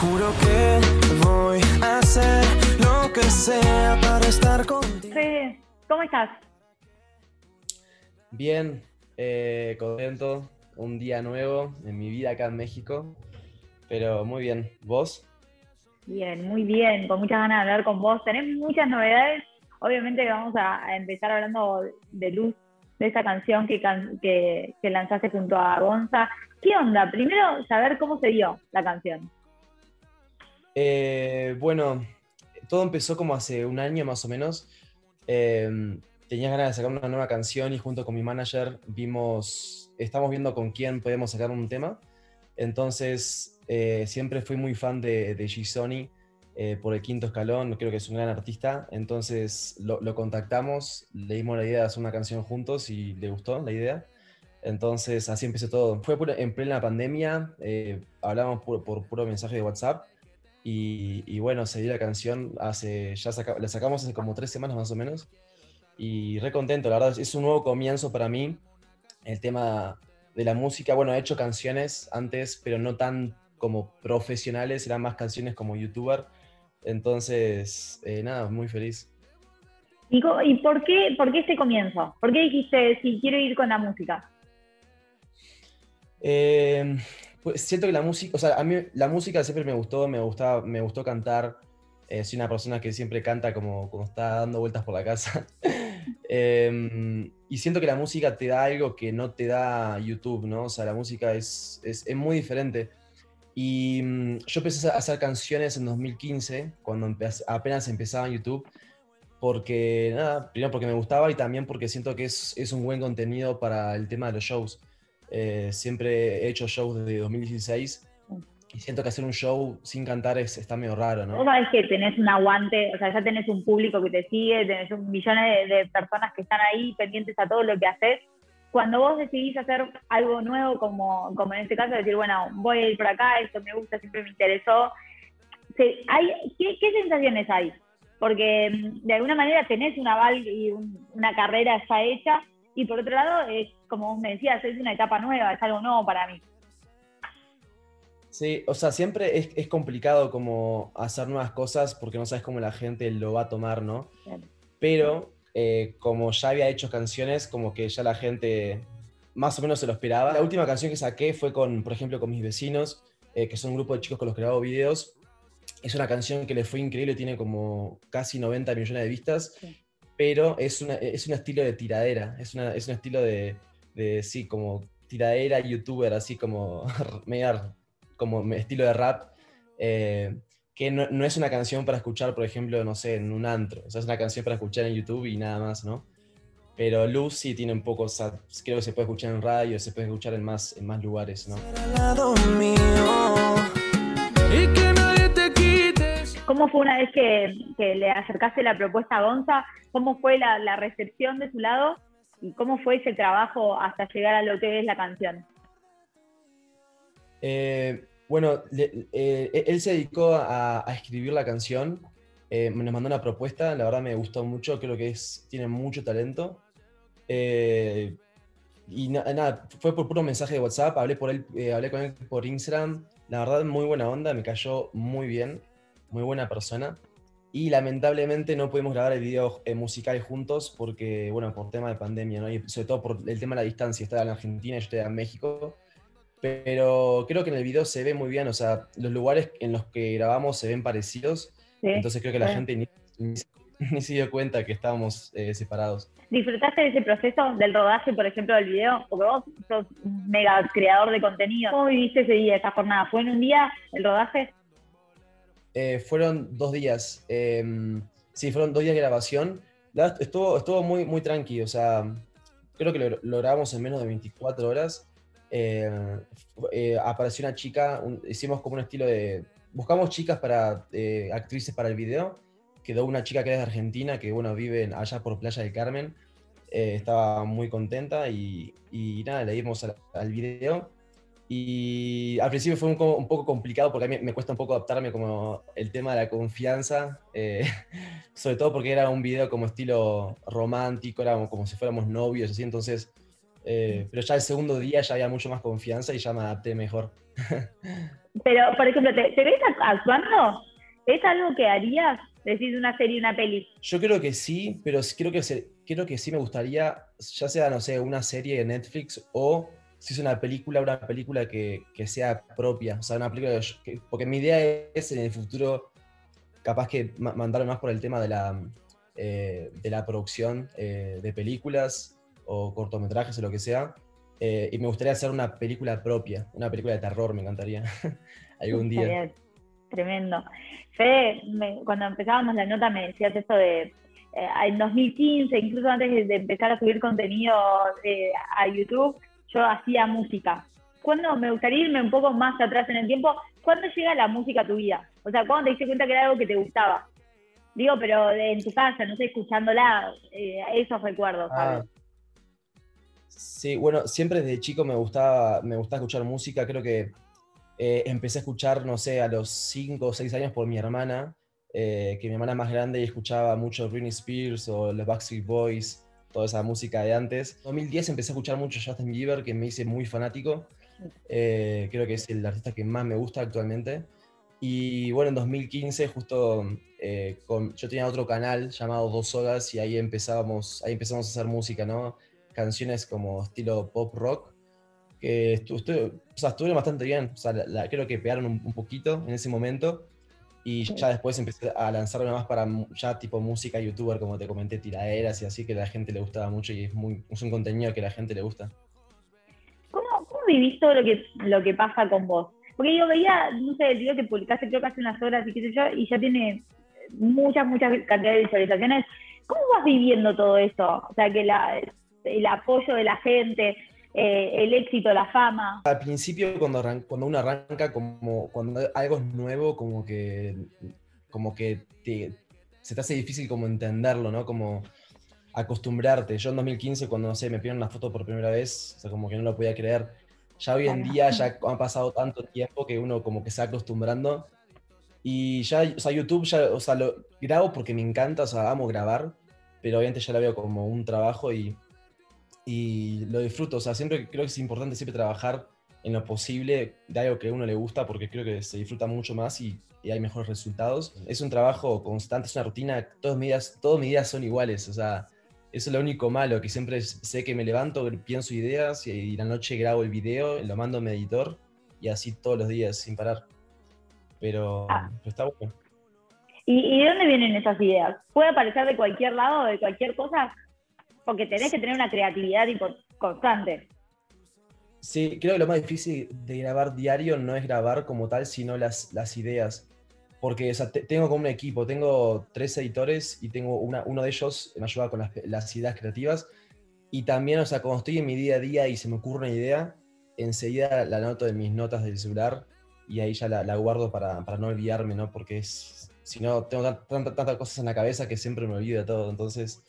Juro que voy a hacer lo que sea para estar contigo. Fede, ¿cómo estás? Bien, eh, contento. Un día nuevo en mi vida acá en México. Pero muy bien. ¿Vos? Bien, muy bien, con muchas ganas de hablar con vos. Tenés muchas novedades. Obviamente que vamos a a empezar hablando de Luz, de esa canción que, can- que, que lanzaste junto a Gonza. ¿Qué onda? Primero, saber cómo se dio la canción. Eh, bueno, todo empezó como hace un año más o menos. Eh, tenía ganas de sacar una nueva canción y junto con mi manager vimos, estamos viendo con quién podemos sacar un tema. Entonces, eh, siempre fui muy fan de, de G-Sony eh, por el quinto escalón, creo que es un gran artista. Entonces lo, contactamos, le dimos la idea de hacer una canción juntos y le gustó la idea. Entonces así empezó todo. Fue en plena pandemia, eh, hablamos por, por puro mensaje de WhatsApp y, y bueno, se dio la canción hace, ya saca- la sacamos hace como tres semanas más o menos. Y re contento, la verdad, es un nuevo comienzo para mí. El tema de la música, bueno, he hecho canciones antes, pero no tan como profesionales, eran más canciones como youtuber. Entonces, eh, nada, muy feliz. ¿Y, y por, qué, por qué este comienzo? ¿Por qué dijiste, si quiero ir con la música? Eh, pues siento que la música, o sea, a mí la música siempre me gustó, me gustaba, me gustó cantar. Eh, soy una persona que siempre canta como cuando está dando vueltas por la casa. Eh, y siento que la música te da algo que no te da YouTube, ¿no? O sea, la música es, es, es muy diferente. Y mm, yo empecé a hacer canciones en 2015, cuando apenas empezaba en YouTube, porque, nada, primero porque me gustaba y también porque siento que es, es un buen contenido para el tema de los shows. Eh, siempre he hecho shows desde 2016 y siento que hacer un show sin cantar es, está medio raro, Vos ¿no? sabés que tenés un aguante, o sea, ya tenés un público que te sigue, tenés un millones de, de personas que están ahí pendientes a todo lo que haces. Cuando vos decidís hacer algo nuevo, como, como en este caso, decir, bueno, voy a ir por acá, esto me gusta, siempre me interesó, hay, ¿qué, qué sensaciones hay? Porque mm, de alguna manera tenés un aval y un- una carrera ya hecha, y por otro lado, es como vos me decías, es una etapa nueva, es algo nuevo para mí. Sí, o sea, siempre es, es complicado como hacer nuevas cosas porque no sabes cómo la gente lo va a tomar, ¿no? Claro. Pero eh, como ya había hecho canciones, como que ya la gente más o menos se lo esperaba. La última canción que saqué fue con, por ejemplo, con mis vecinos, eh, que son un grupo de chicos con los que grabo videos. Es una canción que les fue increíble, tiene como casi 90 millones de vistas, Sí. Pero es, una, es un estilo de tiradera, es, una, es un estilo de, de, sí, como tiradera youtuber, así como media como estilo de rap, eh, que no, no es una canción para escuchar, por ejemplo, no sé, en un antro. O sea, es una canción para escuchar en YouTube y nada más, ¿no? Pero Luz sí tiene un poco, o sea, creo que se puede escuchar en radio, se puede escuchar en más, en más lugares, ¿no? ¿Cómo fue una vez que, le acercaste la propuesta a Gonza? ¿Cómo fue la, recepción de su lado? ¿Y cómo fue ese trabajo hasta llegar a lo que es la canción? Eh, bueno, eh, él se dedicó a, escribir la canción, eh, nos mandó una propuesta, la verdad me gustó mucho, creo que tiene mucho talento. Eh, y na- nada, fue por puro mensaje de WhatsApp, hablé, por él, hablé con él por Instagram, la verdad muy buena onda, me cayó muy bien, muy buena persona. Y lamentablemente no pudimos grabar el video eh, musical juntos porque, bueno, por tema de pandemia, ¿no? Y sobre todo por el tema de la distancia, estaba en Argentina y yo estaba en México. Pero creo que en el video se ve muy bien, o sea, los lugares en los que grabamos se ven parecidos, ¿Sí? entonces creo que la Bueno. gente ni, ni se- ni se dio cuenta que estábamos eh, separados. ¿Disfrutaste de ese proceso del rodaje, por ejemplo, del video? Porque vos sos mega creador de contenido. ¿Cómo viviste ese día, esa jornada? ¿Fue en un día el rodaje? Eh, fueron dos días, eh, sí, fueron dos días de grabación. La estuvo, estuvo muy, muy tranqui, o sea, creo que lo, grabamos en menos de 24 horas. Eh, eh, apareció una chica, un- hicimos como un estilo de... Buscamos chicas para, actrices para el video. Quedó una chica que es de Argentina, que bueno, vive allá por Playa del Carmen. Estaba muy contenta y, y nada, le dimos al video. Y al principio fue un, co- un poco complicado porque a mí me cuesta un poco adaptarme como el tema de la confianza, eh, sobre todo porque era un video como estilo romántico, era como si fuéramos novios, así, entonces, eh, pero ya el segundo día ya había mucho más confianza y ya me adapté mejor. Pero, por ejemplo, ¿te, ves actuando? ¿Es algo que harías? Decir una serie, una peli. Yo creo que sí, pero creo que, creo que sí me gustaría, ya sea, no sé, una serie de Netflix o si es una película, una película que, que sea propia. O sea, una película que, porque mi idea es en el futuro capaz que mandarme más por el tema de la, eh, de la producción eh, de películas o cortometrajes o lo que sea. Eh, y me gustaría hacer una película propia, una película de terror, me encantaría algún día. Tremendo. Fede, cuando empezábamos la nota me decías esto de en 2015, incluso antes de empezar a subir contenido a YouTube, yo hacía música. Cuando me gustaría irme un poco más atrás en el tiempo, ¿cuándo llega la música a tu vida? O sea, ¿cuándo te diste cuenta que era algo que te gustaba? Digo, pero en tu casa, no sé, escuchándola, eh, esos recuerdos, ¿sabes? Ah. Sí, bueno, siempre desde chico me gustaba, me gustaba escuchar música. Creo que eh, empecé a escuchar, no sé, a los 5 o 6 años por mi hermana, eh, que mi hermana más grande y escuchaba mucho Britney Spears o los Backstreet Boys, toda esa música de antes. En 2010 empecé a escuchar mucho Justin Bieber, que me hice muy fanático. creo que es el artista que más me gusta actualmente. Y bueno, en 2015 justo eh, yo tenía otro canal llamado Dos Horas y ahí empezábamos, ahí empezamos a hacer música, ¿no? Canciones como estilo pop rock, que estuvieron bastante bien, o sea, creo que pegaron un, poquito en ese momento y ya después empecé a lanzarme más para ya tipo música youtuber, como te comenté, tiraderas y así, que a la gente le gustaba mucho y es, muy, es un contenido que a la gente le gusta. ¿Cómo, cómo vivís todo lo que, lo que pasa con vos? Porque yo veía, no sé, el video que publicaste creo que hace unas horas y qué sé yo, y ya tiene muchas, muchas cantidades de visualizaciones. ¿Cómo vas viviendo todo eso? O sea, que el apoyo de la gente, eh, el éxito, la fama. Al principio, cuando, cuando uno arranca, como cuando algo es nuevo, como que, como que se te hace difícil como entenderlo, ¿no? Como acostumbrarte. Yo en 2015, cuando, no sé, me pidieron una foto por primera vez, o sea, como que no lo podía creer ya hoy en día ya ha pasado tanto tiempo que uno como que se está acostumbrando. Y ya, o sea, YouTube ya, o sea, lo grabo porque me encanta, o sea, amo grabar, pero obviamente ya lo veo como un trabajo y, y lo disfruto. O sea, siempre creo que es importante siempre trabajar en lo posible de algo que a uno le gusta porque creo que se disfruta mucho más y, y hay mejores resultados. Es un trabajo constante, es una rutina, todos mis días, todos mis días son iguales, o sea, eso es lo único malo, que siempre sé que me levanto, pienso ideas y, la noche grabo el video, lo mando a mi editor y así todos los días sin parar. Pero, ah. está bueno. ¿Y, de dónde vienen esas ideas? ¿Puede aparecer de cualquier lado, de cualquier cosa? Porque tenés que tener una creatividad constante. Sí, creo que lo más difícil de grabar diario no es grabar como tal, sino las, las ideas porque tengo como un equipo, tengo tres editores y tengo una, uno de ellos me ayuda con las, ideas creativas. Y también, o sea, cuando estoy en mi día a día y se me ocurre una idea, enseguida la anoto en mis notas del celular y ahí ya la, guardo para, para, no olvidarme, ¿no? Porque es, si no, tengo tantas cosas en la cabeza que siempre me olvido de todo, entonces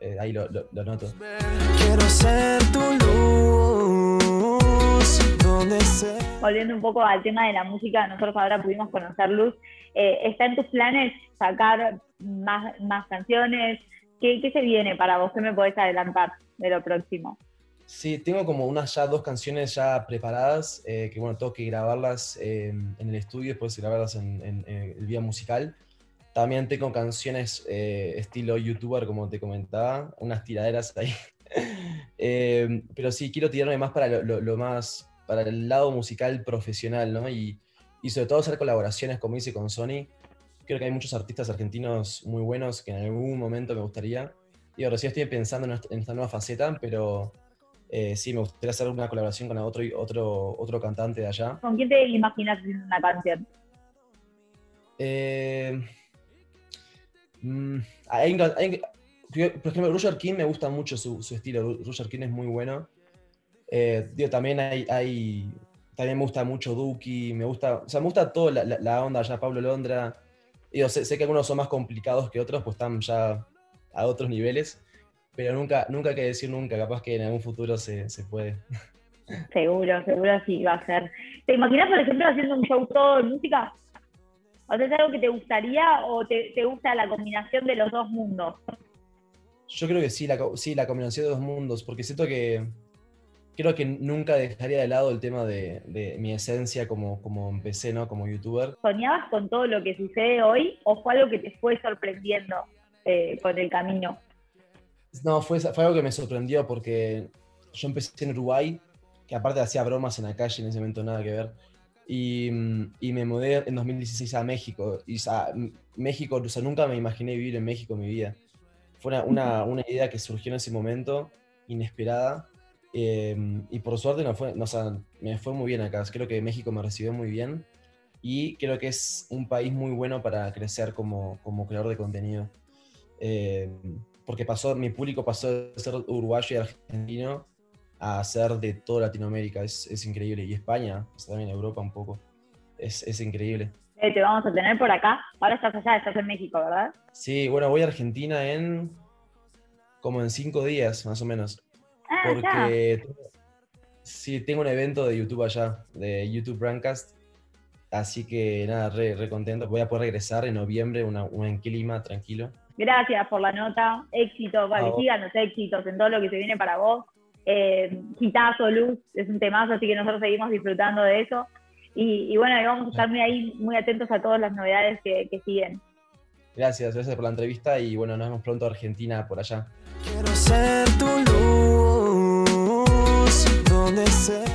eh, ahí lo, lo, lo, noto. Quiero ser tu Volviendo un poco al tema de la música, nosotros ahora pudimos conocer Luz. Eh, ¿Está en tus planes sacar más, más canciones? ¿Qué, ¿Qué, se viene para vos? ¿Qué me podés adelantar de lo próximo? Sí, tengo como unas ya dos canciones ya preparadas, eh, que bueno, tengo que grabarlas en el estudio, después grabarlas en, en, el vía musical. También tengo canciones eh, estilo youtuber, como te comentaba, unas tiraderas ahí. pero sí, quiero tirarme más para lo, lo más para el lado musical profesional, ¿no? Y, y sobre todo hacer colaboraciones como hice con Sony. Creo que hay muchos artistas argentinos muy buenos que en algún momento me gustaría. Y ahora sí estoy pensando en esta nueva faceta, pero eh, sí, me gustaría hacer una colaboración con otro, otro, otro cantante de allá. ¿Con quién te imaginas una canción? Eh, mm, por ejemplo, Roger King me gusta mucho su, estilo. Roger King es muy bueno. Eh, también hay, también me gusta mucho Duki, me gusta, o sea, me gusta toda la, onda ya Pablo Londra. Digo, sé, que algunos son más complicados que otros, pues están ya a otros niveles, pero nunca, nunca hay que decir nunca, capaz que en algún futuro se, se puede. Seguro, seguro sí va a ser. ¿Te imaginas, por ejemplo, haciendo un show todo en música? ¿O sea, es algo que te gustaría o te, te, gusta la combinación de los dos mundos? Yo creo que sí la, sí, la combinación de dos mundos, porque siento que creo que nunca dejaría de lado el tema de, de mi esencia como, como empecé, ¿no? Como youtuber. ¿Soñabas con todo lo que sucede hoy o fue algo que te fue sorprendiendo eh, con el camino? No, fue, fue algo que me sorprendió porque yo empecé en Uruguay, que aparte hacía bromas en la calle, en ese momento nada que ver, y, y me mudé en 2016 a México. Y o sea, México, o sea, nunca me imaginé vivir en México en mi vida. Fue una, una, una idea que surgió en ese momento, inesperada, eh, y por suerte no fue, no, o sea, me fue muy bien acá. Creo que México me recibió muy bien y creo que es un país muy bueno para crecer como, como creador de contenido. Eh, porque pasó, mi público pasó de ser uruguayo y argentino a ser de toda Latinoamérica. Es, es increíble. Y España, o sea, también Europa un poco. Es, es increíble. Eh, te vamos a tener por acá. Ahora estás allá, estás en México, ¿verdad? Sí, bueno, voy a Argentina en como en cinco días, más o menos. Ah, ya. Porque sí, tengo un evento de YouTube allá, de YouTube Brandcast. Así que nada, re, re contento. Voy a poder regresar en noviembre, una, una en clima, tranquilo. Gracias por la nota. Éxito, sigan los éxitos en todo lo que se viene para vos. Eh, Quitazo, Luz, es un temazo, así que nosotros seguimos disfrutando de eso. Y, y bueno, y vamos a estar muy ahí, muy atentos a todas las novedades que, que siguen. Gracias, gracias por la entrevista y bueno, nos vemos pronto a Argentina por allá. Quiero ser tu luz, donde sea.